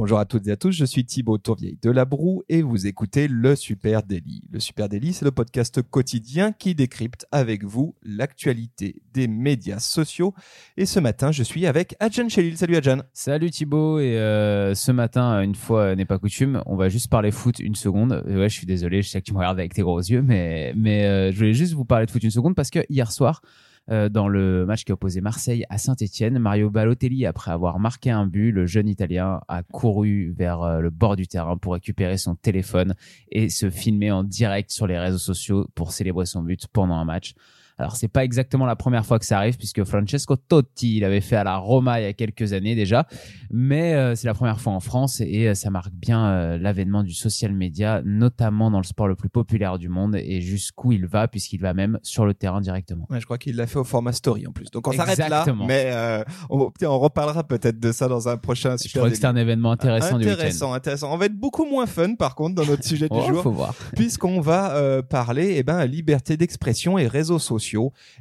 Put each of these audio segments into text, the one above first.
Bonjour à toutes et à tous, je suis Thibaut Tourvieille de La Broue et vous écoutez Le Super Daily. Le Super Daily, c'est le podcast quotidien qui décrypte avec vous l'actualité des médias sociaux. Et ce matin, je suis avec Adjan Chelil. Salut Adjan. Salut Thibaut. Et euh, ce matin, une fois n'est pas coutume, on va juste parler foot une seconde. ouais, je suis désolé, je sais que tu me regardes avec tes gros yeux, mais, mais euh, je voulais juste vous parler de foot une seconde parce que hier soir, euh, dans le match qui a opposé Marseille à Saint-Etienne. Mario Balotelli, après avoir marqué un but, le jeune Italien a couru vers euh, le bord du terrain pour récupérer son téléphone et se filmer en direct sur les réseaux sociaux pour célébrer son but pendant un match. Alors c'est pas exactement la première fois que ça arrive puisque Francesco Totti l'avait fait à la Roma il y a quelques années déjà, mais euh, c'est la première fois en France et euh, ça marque bien euh, l'avènement du social media, notamment dans le sport le plus populaire du monde et jusqu'où il va puisqu'il va même sur le terrain directement. Ouais, je crois qu'il l'a fait au format story en plus. Donc on s'arrête là, mais on, on, reparlera peut-être de ça dans un prochain. Super je crois que c'est un événement intéressant, intéressant du week-end. Intéressant, On va être beaucoup moins fun par contre dans notre sujet du oh, jour, puisqu'on va parler eh ben liberté d'expression et réseaux sociaux.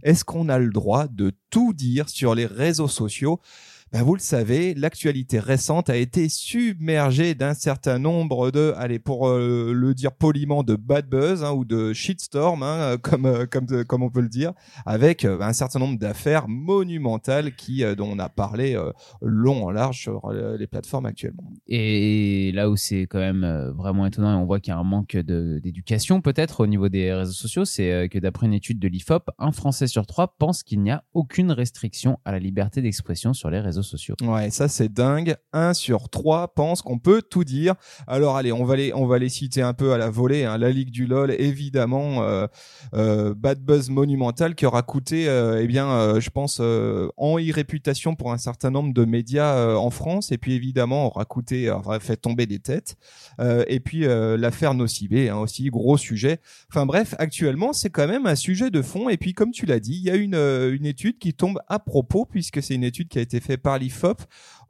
Est-ce qu'on a le droit de tout dire sur les réseaux sociaux? Ben vous le savez, l'actualité récente a été submergée d'un certain nombre de, allez pour euh, le dire poliment, de bad buzz hein, ou de shitstorm, hein, comme euh, comme comme on peut le dire, avec euh, un certain nombre d'affaires monumentales qui dont on a parlé long en large sur les plateformes actuellement. Et là où c'est quand même vraiment étonnant et on voit qu'il y a un manque d'éducation peut-être au niveau des réseaux sociaux, c'est que d'après une étude de l'IFOP, un Français sur trois pense qu'il n'y a aucune restriction à la liberté d'expression sur les réseaux sociaux. Ouais, ça c'est dingue. Un sur trois pense qu'on peut tout dire. Alors allez, on va les, on va les citer un peu à la volée. Hein. La Ligue du LOL, évidemment, euh, euh, bad buzz monumental qui aura coûté, euh, eh bien, je pense, en irréputation pour un certain nombre de médias en France. Et puis évidemment, aura coûté, aura fait tomber des têtes. et puis l'affaire Nocibé, hein, aussi gros sujet. Enfin bref, actuellement, c'est quand même un sujet de fond. Et puis comme tu l'as dit, il y a une, une étude qui tombe à propos puisque c'est une étude qui a été faite par l'IFOP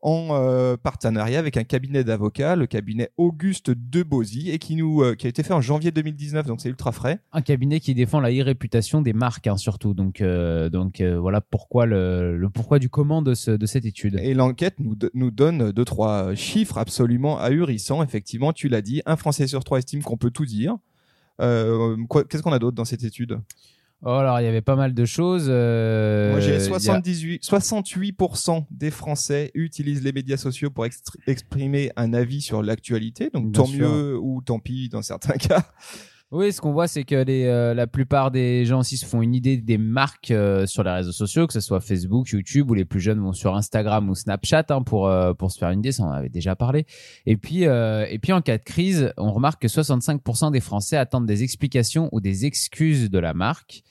en euh, partenariat avec un cabinet d'avocats, le cabinet Auguste Debozy, et qui nous euh, qui a été fait en janvier 2019, donc c'est ultra frais. Un cabinet qui défend la irréputation des marques, hein, surtout. Donc euh, donc voilà pourquoi le, le, pourquoi du comment de, ce, de cette étude. Et l'enquête nous nous donne deux trois chiffres absolument ahurissants. Effectivement, tu l'as dit, un Français sur trois estime qu'on peut tout dire. Qu'est-ce qu'on a d'autre dans cette étude? Oh, alors il y avait pas mal de choses. Euh, Moi j'ai 78, 68% des Français utilisent les médias sociaux pour exprimer un avis sur l'actualité, donc tant mieux ou tant pis dans certains cas. Oui, ce qu'on voit, c'est que les, euh, la plupart des gens aussi se font une idée des marques euh, sur les réseaux sociaux, que ce soit Facebook, YouTube, ou les plus jeunes vont sur Instagram ou Snapchat hein, pour euh, pour se faire une idée. Ça, on avait déjà parlé. Et puis et puis en cas de crise, on remarque que 65% des Français attendent des explications ou des excuses de la marque.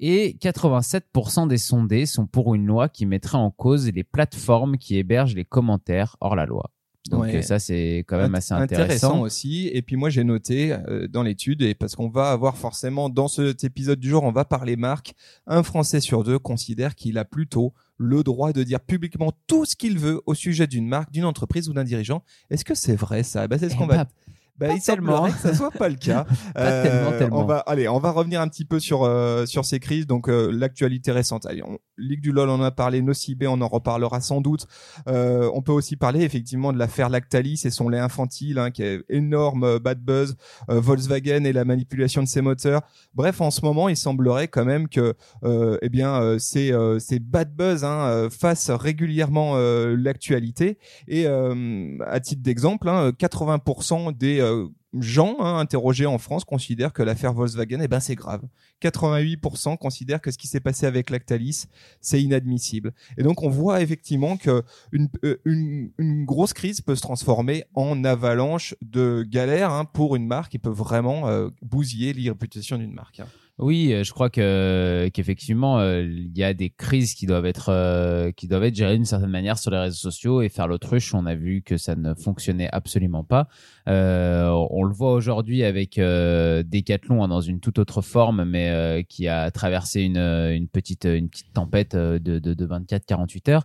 Et 87% des sondés sont pour une loi qui mettrait en cause les plateformes qui hébergent les commentaires hors la loi. Donc ça c'est quand même assez intéressant. aussi. Et puis moi j'ai noté euh, dans l'étude et parce qu'on va avoir forcément dans cet épisode du jour on va parler marque. Un Français sur deux considère qu'il a plutôt le droit de dire publiquement tout ce qu'il veut au sujet d'une marque, d'une entreprise ou d'un dirigeant. Est-ce que c'est vrai ça? Ben, C'est ce qu'on eh va. Bah, il semblerait que ça soit pas le cas. pas tellement, tellement. On va, allez, on va revenir un petit peu sur euh, sur ces crises. Donc euh, l'actualité récente. Allez, on, Ligue du LOL, on en a parlé. Nocibé, on en reparlera sans doute. Euh, on peut aussi parler effectivement de l'affaire Lactalis et son lait infantile, hein, qui est énorme bad buzz. Volkswagen et la manipulation de ses moteurs. Bref, en ce moment, il semblerait quand même que, eh bien, ces ces bad buzz hein, fassent régulièrement l'actualité. Et à titre d'exemple, hein, 80% des gens hein, interrogés en France considèrent que l'affaire Volkswagen, eh ben, c'est grave. 88% considèrent que ce qui s'est passé avec Lactalis, c'est inadmissible. Et donc, on voit effectivement que une, euh, grosse crise peut se transformer en avalanche de galères hein, pour une marque qui peut vraiment euh, bousiller l'irréputation d'une marque. Hein. Oui, euh, je crois que qu'effectivement euh, il y a des crises qui doivent être euh, qui doivent être gérées d'une certaine manière sur les réseaux sociaux et faire l'autruche. On a vu que ça ne fonctionnait absolument pas. on le voit aujourd'hui avec Decathlon hein, dans une toute autre forme, mais qui a traversé une, une petite une petite tempête de, de, de 24-48 heures.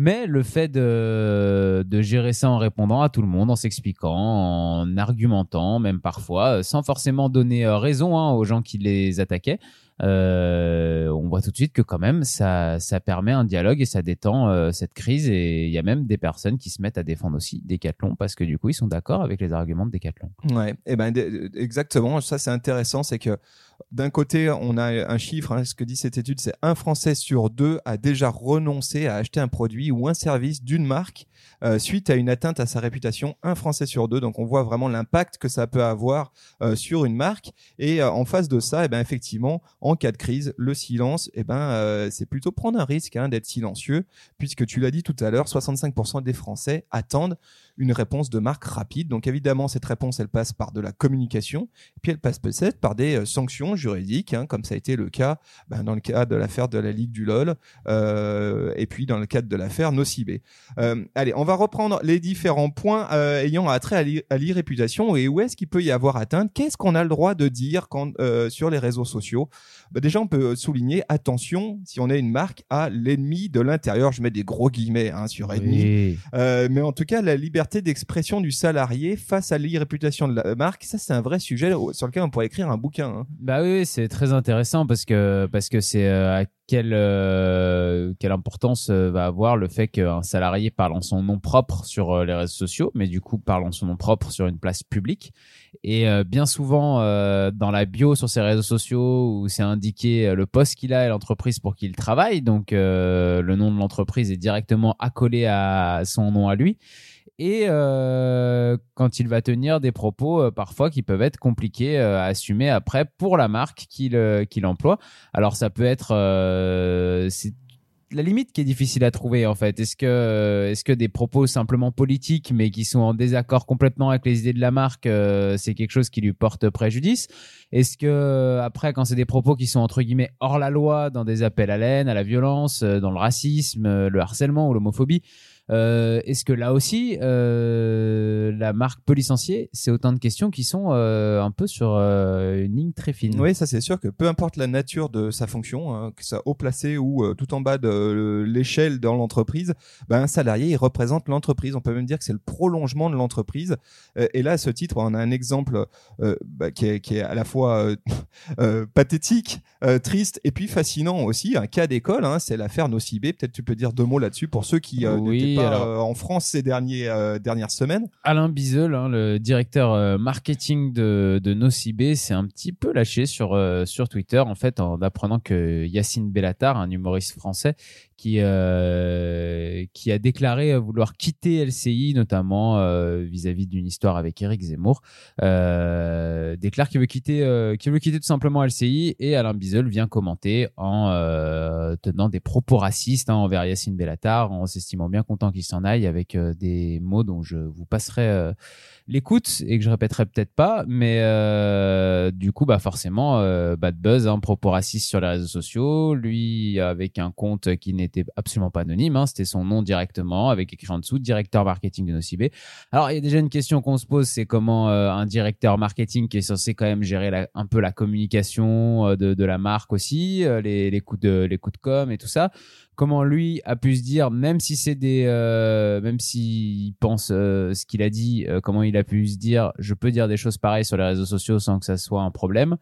Mais le fait de, gérer ça en répondant à tout le monde, en s'expliquant, en argumentant, même parfois, sans forcément donner euh, raison hein, aux gens qui les attaquaient, euh, on voit tout de suite que quand même ça, ça permet un dialogue et ça détend euh, cette crise et il y a même des personnes qui se mettent à défendre aussi Decathlon parce que du coup ils sont d'accord avec les arguments de Decathlon. Ouais, et ben exactement, ça c'est intéressant, c'est que d'un côté, on a un chiffre, hein, ce que dit cette étude, c'est un Français sur deux a déjà renoncé à acheter un produit ou un service d'une marque euh, suite à une atteinte à sa réputation. Un Français sur deux, donc on voit vraiment l'impact que ça peut avoir sur une marque. Et en face de ça, eh ben effectivement, en cas de crise, le silence, eh ben c'est plutôt prendre un risque hein, d'être silencieux, puisque tu l'as dit tout à l'heure, 65% des Français attendent une réponse de marque rapide. Donc évidemment, cette réponse, elle passe par de la communication, et puis elle passe peut-être par des euh, sanctions juridiques, hein, comme ça a été le cas ben, dans le cas de l'affaire de la Ligue du LOL, euh, et puis dans le cadre de l'affaire Nocibé. Euh, allez, on va reprendre les différents points euh, ayant attrait à l'irréputation et où est-ce qu'il peut y avoir atteinte? Qu'est-ce qu'on a le droit de dire quand, sur les réseaux sociaux? Ben, Déjà, on peut souligner, attention, si on est une marque, à l'ennemi de l'intérieur. Je mets des gros guillemets hein, sur ennemi. mais en tout cas, la liberté d'expression du salarié face à l'irréputation de la marque, ça c'est un vrai sujet sur lequel on pourrait écrire un bouquin. Hein. Bah oui, c'est très intéressant parce que parce que c'est euh, à quelle euh, quelle importance euh, va avoir le fait qu'un salarié parle en son nom propre sur les réseaux sociaux, mais du coup parle en son nom propre sur une place publique. Et bien souvent dans la bio sur ses réseaux sociaux où c'est indiqué le poste qu'il a et l'entreprise pour qui il travaille, donc le nom de l'entreprise est directement accolé à son nom à lui et euh, quand il va tenir des propos euh, parfois qui peuvent être compliqués euh, à assumer après pour la marque qu'il qu'il emploie. Alors ça peut être c'est la limite qui est difficile à trouver en fait. Est-ce que est-ce que des propos simplement politiques mais qui sont en désaccord complètement avec les idées de la marque, c'est quelque chose qui lui porte préjudice? Est-ce que après quand c'est des propos qui sont entre guillemets hors la loi, dans des appels à l'aine, à la violence, dans le racisme, le harcèlement ou l'homophobie, euh, Est-ce que là aussi, euh, la marque peut licencier? C'est autant de questions qui sont euh, un peu sur euh, une ligne très fine. Oui, ça c'est sûr que peu importe la nature de sa fonction, hein, que ça haut placé ou euh, tout en bas de l'échelle dans l'entreprise, ben, un salarié il représente l'entreprise. On peut même dire que c'est le prolongement de l'entreprise. et là, à ce titre, on a un exemple bah, qui, est, qui, est, à la fois pathétique, triste et puis fascinant aussi. Un cas d'école, hein, c'est l'affaire Nocibé. Peut-être tu peux dire deux mots là-dessus pour ceux qui oui, euh, en France ces derniers, euh, dernières semaines. Alain Bizel, hein, le directeur euh, marketing de, de Nocibé, s'est un petit peu lâché sur, sur Twitter, en fait, en apprenant que Yacine Bellatar, un humoriste français, qui euh, qui a déclaré vouloir quitter LCI notamment euh, vis-à-vis d'une histoire avec Eric Zemmour euh, déclare qu'il veut quitter euh, qu'il veut quitter tout simplement LCI et Alain Bizel vient commenter en tenant des propos racistes hein, envers Yacine Bellatar en s'estimant bien content qu'il s'en aille avec des mots dont je vous passerai l'écoute et que je répéterai peut-être pas, mais euh, du coup, bah forcément, euh, bad buzz, hein, propos racistes sur les réseaux sociaux, lui avec un compte qui n'était absolument pas anonyme, hein, c'était son nom directement, avec écrit en dessous, directeur marketing de Nocibé. Alors, il y a déjà une question qu'on se pose, c'est comment euh, un directeur marketing qui est censé quand même gérer un peu la communication euh, de, la marque aussi, euh, les, les coups de les de com et tout ça, comment lui a pu se dire, même si c'est des, même s'il pense ce qu'il a dit, comment il a pu se dire, je peux dire des choses pareilles sur les réseaux sociaux sans que ça soit un problème?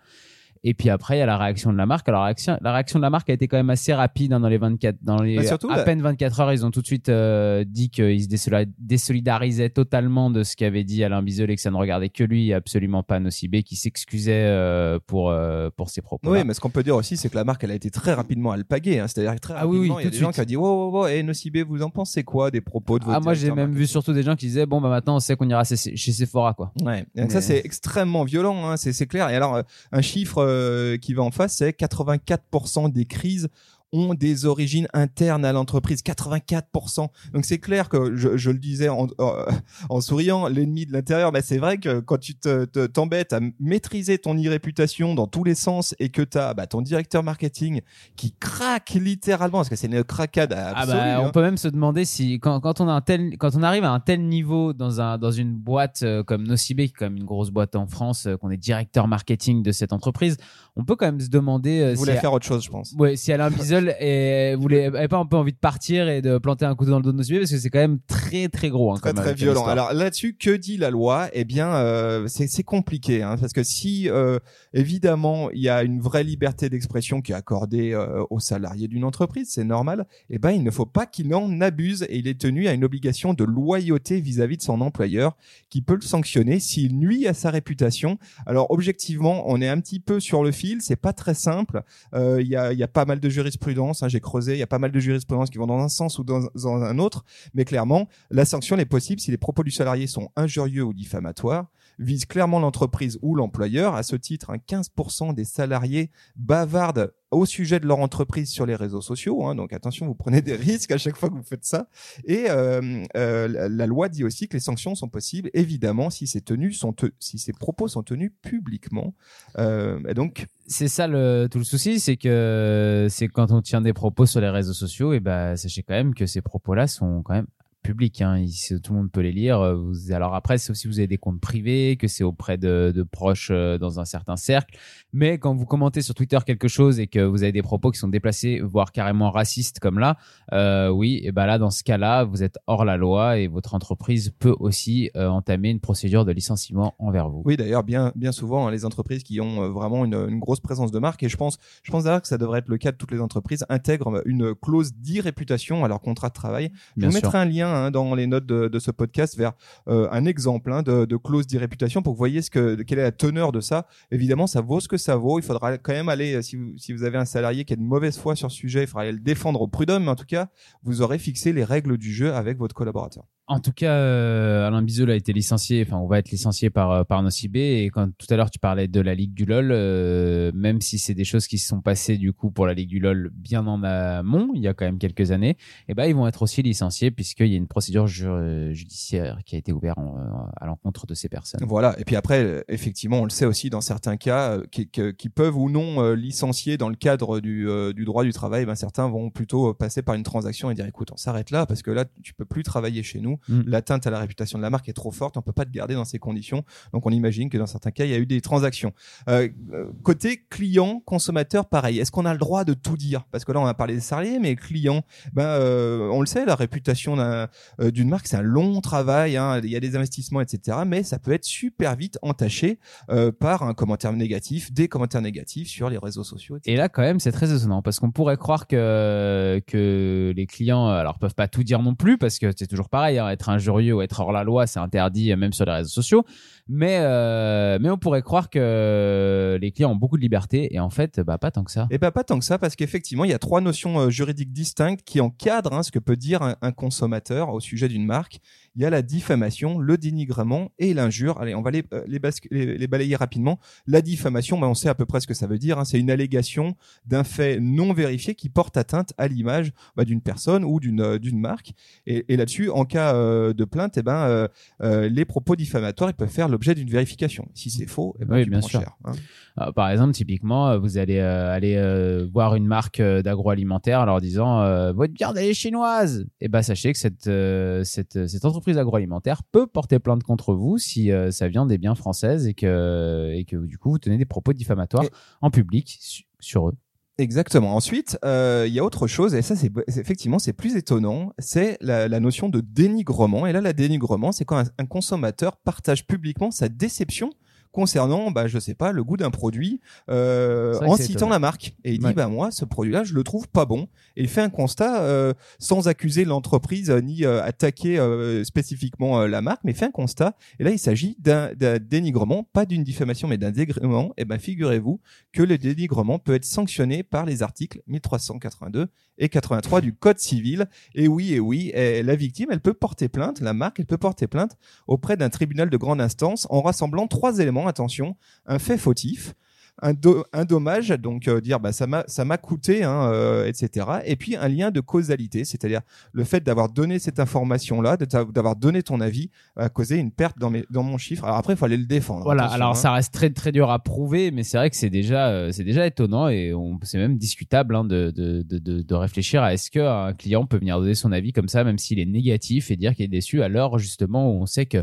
Et puis après, il y a la réaction de la marque. Alors, la réaction, la réaction de la marque a été quand même assez rapide hein, dans les 24, dans les bah, à peine 24 heures. Ils ont tout de suite euh, dit qu'ils se désolidarisaient totalement de ce qu'avait dit Alain Bizel et que ça ne regardait que lui, absolument pas Nocibé, qui s'excusait euh, pour euh, pour ses propos. Oui, mais ce qu'on peut dire aussi, c'est que la marque, elle a été très rapidement alpaguée. Hein, C'est-à-dire très rapidement, ah oui, oui, il y a des gens qui ont dit, wow, wow, wow, hey, Nocibé, vous en pensez quoi des propos de votre Ah moi, j'ai même vu surtout des gens qui disaient, bon bah maintenant, on sait qu'on ira chez Sephora, quoi. Ouais. Donc ça, c'est extrêmement violent. Hein, c'est clair. Et alors, un chiffre qui va en face, c'est 84% des crises ont des origines internes à l'entreprise, 84%. Donc c'est clair que je, je, le disais en, euh, en souriant, l'ennemi de l'intérieur, mais c'est vrai que quand tu te, t'embêtes à maîtriser ton irréputation dans tous les sens et que tu as bah, ton directeur marketing qui craque littéralement, parce que c'est une craquade absolue. Ah bah, On hein. peut même se demander si quand, quand, on a un tel, quand on arrive à un tel niveau dans, un, dans une boîte euh, comme Nocibé, qui est même une grosse boîte en France, euh, qu'on est directeur marketing de cette entreprise, on peut quand même se demander... Vous voulez faire autre chose, je pense. Ouais, si Alain Bizet seul et vous n'avez pas un peu envie de partir et de planter un couteau dans le dos de Nocibé parce que c'est quand même très très gros. Hein, très comme, très euh, violent. Alors là-dessus, que dit la loi? Eh bien, euh, c'est compliqué, hein, parce que si euh, évidemment il y a une vraie liberté d'expression qui est accordée euh, aux salariés d'une entreprise, c'est normal. Eh ben, il ne faut pas qu'il en abuse et il est tenu à une obligation de loyauté vis-à-vis de son employeur, qui peut le sanctionner s'il nuit à sa réputation. Alors objectivement, on est un petit peu sur le fil, c'est pas très simple. Euh, Il y, a, il y a pas mal de jurisprudence, hein, j'ai creusé, il y a pas mal de jurisprudence qui vont dans un sens ou dans, un autre, mais clairement, la sanction n'est possible si les propos du salarié sont injurieux ou diffamatoires, visent clairement l'entreprise ou l'employeur. À ce titre, hein, 15% des salariés bavardent au sujet de leur entreprise sur les réseaux sociaux. Hein, donc attention, vous prenez des risques à chaque fois que vous faites ça. Et euh, euh, la, loi dit aussi que les sanctions sont possibles, évidemment, si ces tenues sont si ces propos sont tenus publiquement. Euh, donc c'est ça le tout le souci, c'est que c'est quand on tient des propos sur les réseaux sociaux, et ben sachez quand même que ces propos-là sont quand même publics. Hein. Ils- tout le monde peut les lire. Euh, Vous, alors après, sauf si vous avez des comptes privés, que c'est auprès de, de proches euh, dans un certain cercle. Mais quand vous commentez sur Twitter quelque chose et que vous avez des propos qui sont déplacés, voire carrément racistes comme là, euh, oui, et ben là dans ce cas-là, vous êtes hors la loi et votre entreprise peut aussi euh, entamer une procédure de licenciement envers vous. Oui, d'ailleurs, bien, bien souvent, hein, les entreprises qui ont vraiment une, une grosse présence de marque, et je pense, je pense d'ailleurs que ça devrait être le cas de toutes les entreprises, intègrent une clause d'irréputation à leur contrat de travail. Je Bien vous mettrai un lien hein, dans les notes de, ce podcast vers euh, un exemple hein, de, de clause d'irréputation pour que vous voyez ce que, quelle est la teneur de ça. Évidemment, ça vaut ce que ça vaut. Il faudra quand même aller, euh, si vous, si vous avez un salarié qui a de mauvaise foi sur ce sujet, il faudra aller le défendre au prud'homme, mais en tout cas, vous aurez fixé les règles du jeu avec votre collaborateur. En tout cas, euh, Alain Biseul a été licencié, enfin on va être licencié par euh, par Nocibé et quand tout à l'heure tu parlais de la Ligue du LOL, euh, même si c'est des choses qui se sont passées du coup pour la Ligue du LOL bien en amont, il y a quand même quelques années, et ben ils vont être aussi licenciés puisqu'il y a une procédure ju- judiciaire qui a été ouverte euh, à l'encontre de ces personnes. Voilà. Et puis après, effectivement, on le sait aussi dans certains cas, euh, qui, qui peuvent ou non licencier dans le cadre du, du droit du travail. Ben certains vont plutôt passer par une transaction et dire écoute, on s'arrête là parce que là, tu peux plus travailler chez nous. Mm. L'atteinte à la réputation de la marque est trop forte. On peut pas te garder dans ces conditions. Donc on imagine que dans certains cas, il y a eu des transactions. Euh, euh, côté client, consommateur, pareil. Est-ce qu'on a le droit de tout dire? Parce que là, on a parlé des salariés, mais clients, ben euh, on le sait, la réputation d'un d'une marque, c'est un long travail, hein, il y a des investissements, etc. Mais ça peut être super vite entaché euh, par un commentaire négatif, des commentaires négatifs sur les réseaux sociaux, etc. Et là, quand même, c'est très étonnant parce qu'on pourrait croire que, que les clients, alors, peuvent pas tout dire non plus parce que c'est toujours pareil, être injurieux ou être hors la loi, c'est interdit euh, même sur les réseaux sociaux. Mais, euh, mais on pourrait croire que les clients ont beaucoup de liberté et en fait, bah, pas tant que ça. Et ben pas tant que ça, parce qu'effectivement, il y a trois notions euh, juridiques distinctes qui encadrent hein, ce que peut dire un consommateur au sujet d'une marque. Il y a la diffamation, le dénigrement et l'injure. Allez, on va les, euh, les, bascu- les, les balayer rapidement. La diffamation, ben, on sait à peu près ce que ça veut dire. hein. C'est une allégation d'un fait non vérifié qui porte atteinte à l'image bah, d'une personne ou d'une euh, d'une marque. Et, et là-dessus, en cas euh, de plainte, eh ben, euh, les propos diffamatoires, ils peuvent faire l'objet d'une vérification. Si c'est faux, eh ben, Oui, tu bien prends sûr. cher, hein. Par exemple, typiquement, vous allez aller voir une marque d'agroalimentaire en leur disant votre viande elle est chinoise. Et ben sachez que cette cette cette entreprise agroalimentaire peut porter plainte contre vous si euh, ça vient des biens françaises et que et que du coup vous tenez des propos diffamatoires Et- en public su- sur eux. Exactement. Ensuite, euh, il y a autre chose, et ça, c'est c'est- effectivement, c'est plus étonnant, c'est la, la notion de dénigrement. Et là, la dénigrement, c'est quand un, un consommateur partage publiquement sa déception concernant, bah, je sais pas, le goût d'un produit, euh, en citant la marque. Et il dit, Ouais. bah moi, ce produit-là, je le trouve pas bon. Et il fait un constat euh, sans accuser l'entreprise euh, ni euh, attaquer euh, spécifiquement euh, la marque, mais il fait un constat. Et là, il s'agit d'un dénigrement, pas d'une diffamation, mais d'un dénigrement. Et ben, figurez-vous que le dénigrement peut être sanctionné par les articles 1382 et 83 du Code civil. Et oui, et oui, et la victime, elle peut porter plainte, la marque, elle peut porter plainte auprès d'un tribunal de grande instance en rassemblant trois éléments. Attention, un fait fautif. Un, do- un dommage, donc euh, dire bah, ça m'a ça m'a coûté, hein, euh, etc. Et puis un lien de causalité, c'est-à-dire le fait d'avoir donné cette information-là, d'avoir donné ton avis, a causé une perte dans mes dans mon chiffre. Alors après, il aller le défendre. Voilà, alors hein. ça reste très très dur à prouver, mais c'est vrai que c'est déjà euh, c'est déjà étonnant et c'est même discutable hein, de, de, de, de, réfléchir à est-ce qu'un client peut venir donner son avis comme ça, même s'il est négatif et dire qu'il est déçu, à l'heure justement où on sait que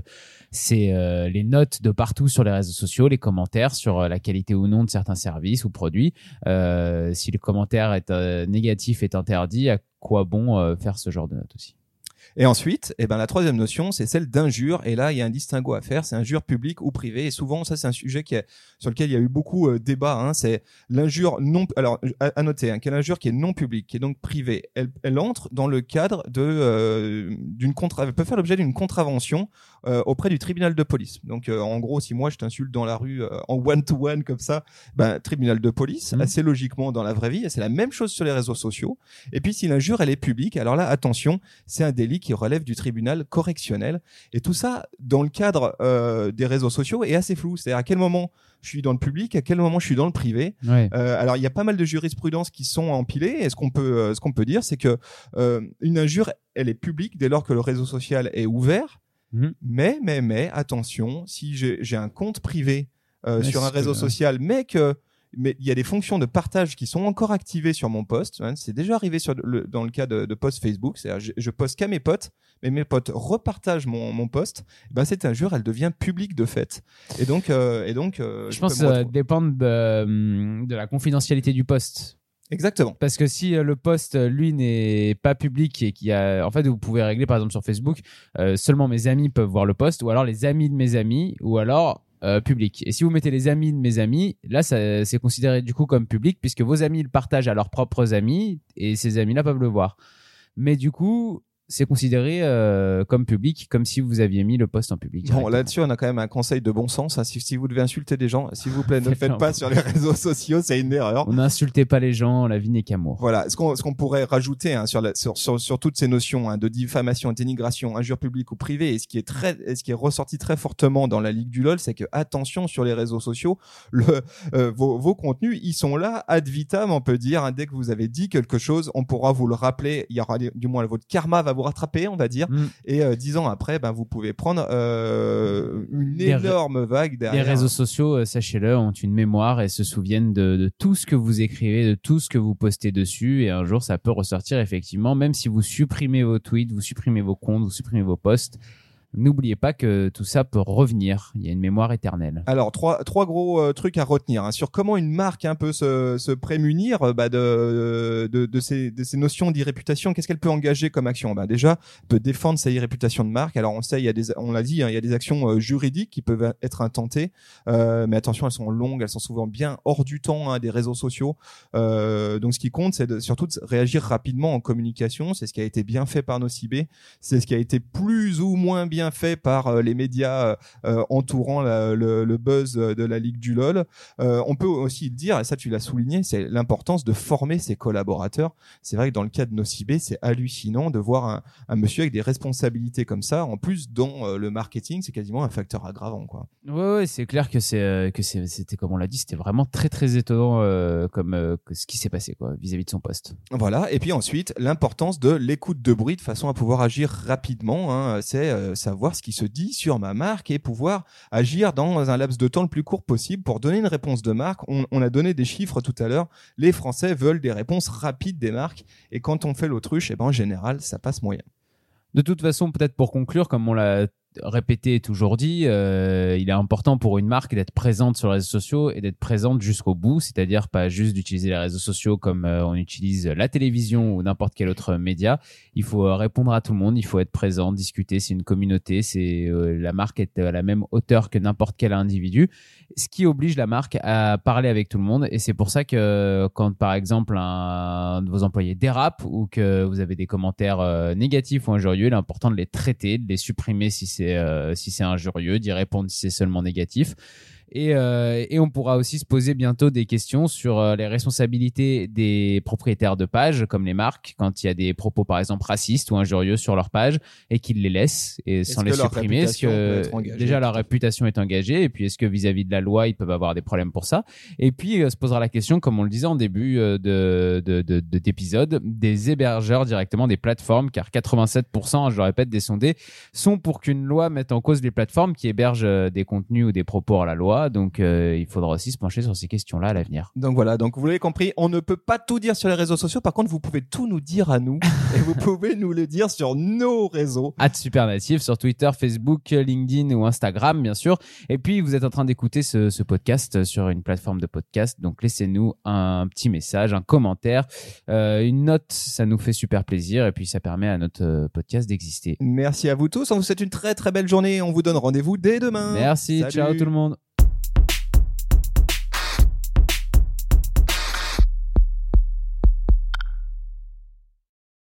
c'est euh, les notes de partout sur les réseaux sociaux, les commentaires sur la qualité ou non de certains services ou produits. Euh, si le commentaire est euh, négatif est interdit, à quoi bon euh, faire ce genre de note aussi? Et ensuite, eh ben, la troisième notion, c'est celle d'injure. Et là, il y a un distinguo à faire. C'est injure publique ou privée. Et souvent, ça, c'est un sujet qui est, sur lequel il y a eu beaucoup de débat. Hein. C'est l'injure non. Alors, à, à noter, hein, quelle injure qui est non publique, qui est donc privée. Elle, elle entre dans le cadre de euh, d'une contre. Elle peut faire l'objet d'une contravention euh, auprès du tribunal de police. Donc, euh, en gros, si moi je t'insulte dans la rue en one to one comme ça, ben tribunal de police. Mhm. Assez logiquement dans la vraie vie. Et c'est la même chose sur les réseaux sociaux. Et puis, si l'injure elle est publique, alors là, attention, c'est un délit qui relève du tribunal correctionnel. Et tout ça, dans le cadre euh, des réseaux sociaux, est assez flou. C'est-à-dire à quel moment je suis dans le public, à quel moment je suis dans le privé. Ouais. Euh, alors, il y a pas mal de jurisprudence qui sont empilées. Et ce qu'on peut, euh, ce qu'on peut dire, c'est que euh, une injure, elle est publique dès lors que le réseau social est ouvert. Mhm. Mais, mais, mais, attention, si j'ai un compte privé euh, sur un réseau social, mais que mais il y a des fonctions de partage qui sont encore activées sur mon poste. hein. C'est déjà arrivé sur le, dans le cas de, de post Facebook. C'est-à-dire, je, je poste qu'à mes potes, mais mes potes repartagent mon, mon post. Ben, cette injure, elle devient publique de fait. Et donc, euh, et donc, euh, Je pense que ça dépendre de, hum, de la confidentialité du poste. Exactement. Parce que si euh, le poste, lui, n'est pas public et qu'il y a, en fait, vous pouvez régler, par exemple, sur Facebook, euh, seulement mes amis peuvent voir le poste, ou alors les amis de mes amis, ou alors euh, public. Et si vous mettez les amis de mes amis, là, c'est considéré du coup comme public, puisque vos amis le partagent à leurs propres amis, et ces amis-là peuvent le voir. Mais du coup, c'est considéré euh, comme public, comme si vous aviez mis le poste en public. Bon, là-dessus, on a quand même un conseil de bon sens. hein. Si, si vous devez insulter des gens, s'il vous plaît, ne le faites pas sur les réseaux sociaux, c'est une erreur. N'insultez pas les gens, la vie n'est qu'amour. Voilà, ce qu'on ce qu'on pourrait rajouter hein, sur, la, sur, sur sur toutes ces notions hein, de diffamation, dénigration, injure publique ou privée, et ce qui est très, et ce qui est ressorti très fortement dans la ligue du lol, c'est que attention sur les réseaux sociaux, le euh, vos, vos contenus, ils sont là ad vitam, on peut dire. hein, dès que vous avez dit quelque chose, on pourra vous le rappeler. Il y aura du moins votre karma va vous rattraper, on va dire. Mm. Et euh, dix ans après, ben vous pouvez prendre euh, une Des énorme vague Les derrière. réseaux sociaux, euh, sachez-le, ont une mémoire et se souviennent de, de tout ce que vous écrivez, de tout ce que vous postez dessus. Et un jour, ça peut ressortir effectivement, même si vous supprimez vos tweets, vous supprimez vos comptes, vous supprimez vos posts. N'oubliez pas que tout ça peut revenir. Il y a une mémoire éternelle. Alors trois trois gros euh, trucs à retenir hein, sur comment une marque un peu se, se prémunir euh, bah, de, de de ces de ces notions d'irréputation. Qu'est-ce qu'elle peut engager comme action? Bah déjà peut défendre sa réputation de marque. Alors on sait il y a des on l'a dit hein, il y a des actions euh, juridiques qui peuvent être intentées, euh, mais attention elles sont longues, elles sont souvent bien hors du temps hein, des réseaux sociaux. Euh, donc ce qui compte c'est surtout de réagir rapidement en communication. C'est ce qui a été bien fait par Nocibé, c'est ce qui a été plus ou moins bien fait par euh, les médias euh, entourant la- le, le buzz de la Ligue du LOL. Euh, on peut aussi dire, et ça tu l'as souligné, c'est l'importance de former ses collaborateurs. C'est vrai que dans le cas de Nocibé, c'est hallucinant de voir un, un monsieur avec des responsabilités comme ça. En plus, dans euh, le marketing, c'est quasiment un facteur aggravant. Quoi. Ouais, ouais, c'est clair que c'est euh, que c'était comme on l'a dit, c'était vraiment très très étonnant euh, comme euh, que ce qui s'est passé quoi vis-à-vis de son poste. Voilà. Et puis ensuite, l'importance de l'écoute de bruit de façon à pouvoir agir rapidement. Hein. C'est euh, savoir ce qui se dit sur ma marque et pouvoir agir dans un laps de temps le plus court possible pour donner une réponse de marque. On, a donné des chiffres tout à l'heure. Les Français veulent des réponses rapides des marques. Et quand on fait l'autruche, eh ben, en général, ça passe moyen. De toute façon, peut-être pour conclure, comme on l'a répété et toujours dit, euh, il est important pour une marque d'être présente sur les réseaux sociaux et d'être présente jusqu'au bout, c'est-à-dire pas juste d'utiliser les réseaux sociaux comme euh, on utilise la télévision ou n'importe quel autre média. Il faut euh, répondre à tout le monde, il faut être présent, discuter. C'est une communauté, c'est la marque est à la même hauteur que n'importe quel individu, ce qui oblige la marque à parler avec tout le monde. Et c'est pour ça que quand par exemple un de vos employés dérape ou que vous avez des commentaires négatifs ou injurieux, il est important de les traiter, de les supprimer si c'est euh, si c'est injurieux, d'y répondre si c'est seulement négatif. Et, euh, et on pourra aussi se poser bientôt des questions sur euh, les responsabilités des propriétaires de pages, comme les marques, quand il y a des propos par exemple racistes ou injurieux sur leur page et qu'ils les laissent et sans les supprimer. Est-ce que engagée, déjà leur à réputation est engagée et puis est-ce que vis-à-vis de la loi ils peuvent avoir des problèmes pour ça? Et puis euh, se posera la question, comme on le disait en début euh, de de- de- de- d'épisode, des hébergeurs directement des plateformes, car 87%, je le répète, des sondés sont pour qu'une loi mette en cause les plateformes qui hébergent des contenus ou des propos hors la loi Donc, euh, il faudra aussi se pencher sur ces questions-là à l'avenir. Donc voilà, donc vous l'avez compris, on ne peut pas tout dire sur les réseaux sociaux. Par contre, vous pouvez tout nous dire à nous et vous pouvez nous le dire sur nos réseaux. At Supernatif sur Twitter, Facebook, LinkedIn ou Instagram, bien sûr. Et puis, vous êtes en train d'écouter ce, ce podcast sur une plateforme de podcast. Donc, laissez-nous un petit message, un commentaire, euh, une note. Ça nous fait super plaisir et puis ça permet à notre euh, podcast d'exister. Merci à vous tous. On vous souhaite une très très belle journée. On vous donne rendez-vous dès demain. Merci. Salut. Ciao tout le monde.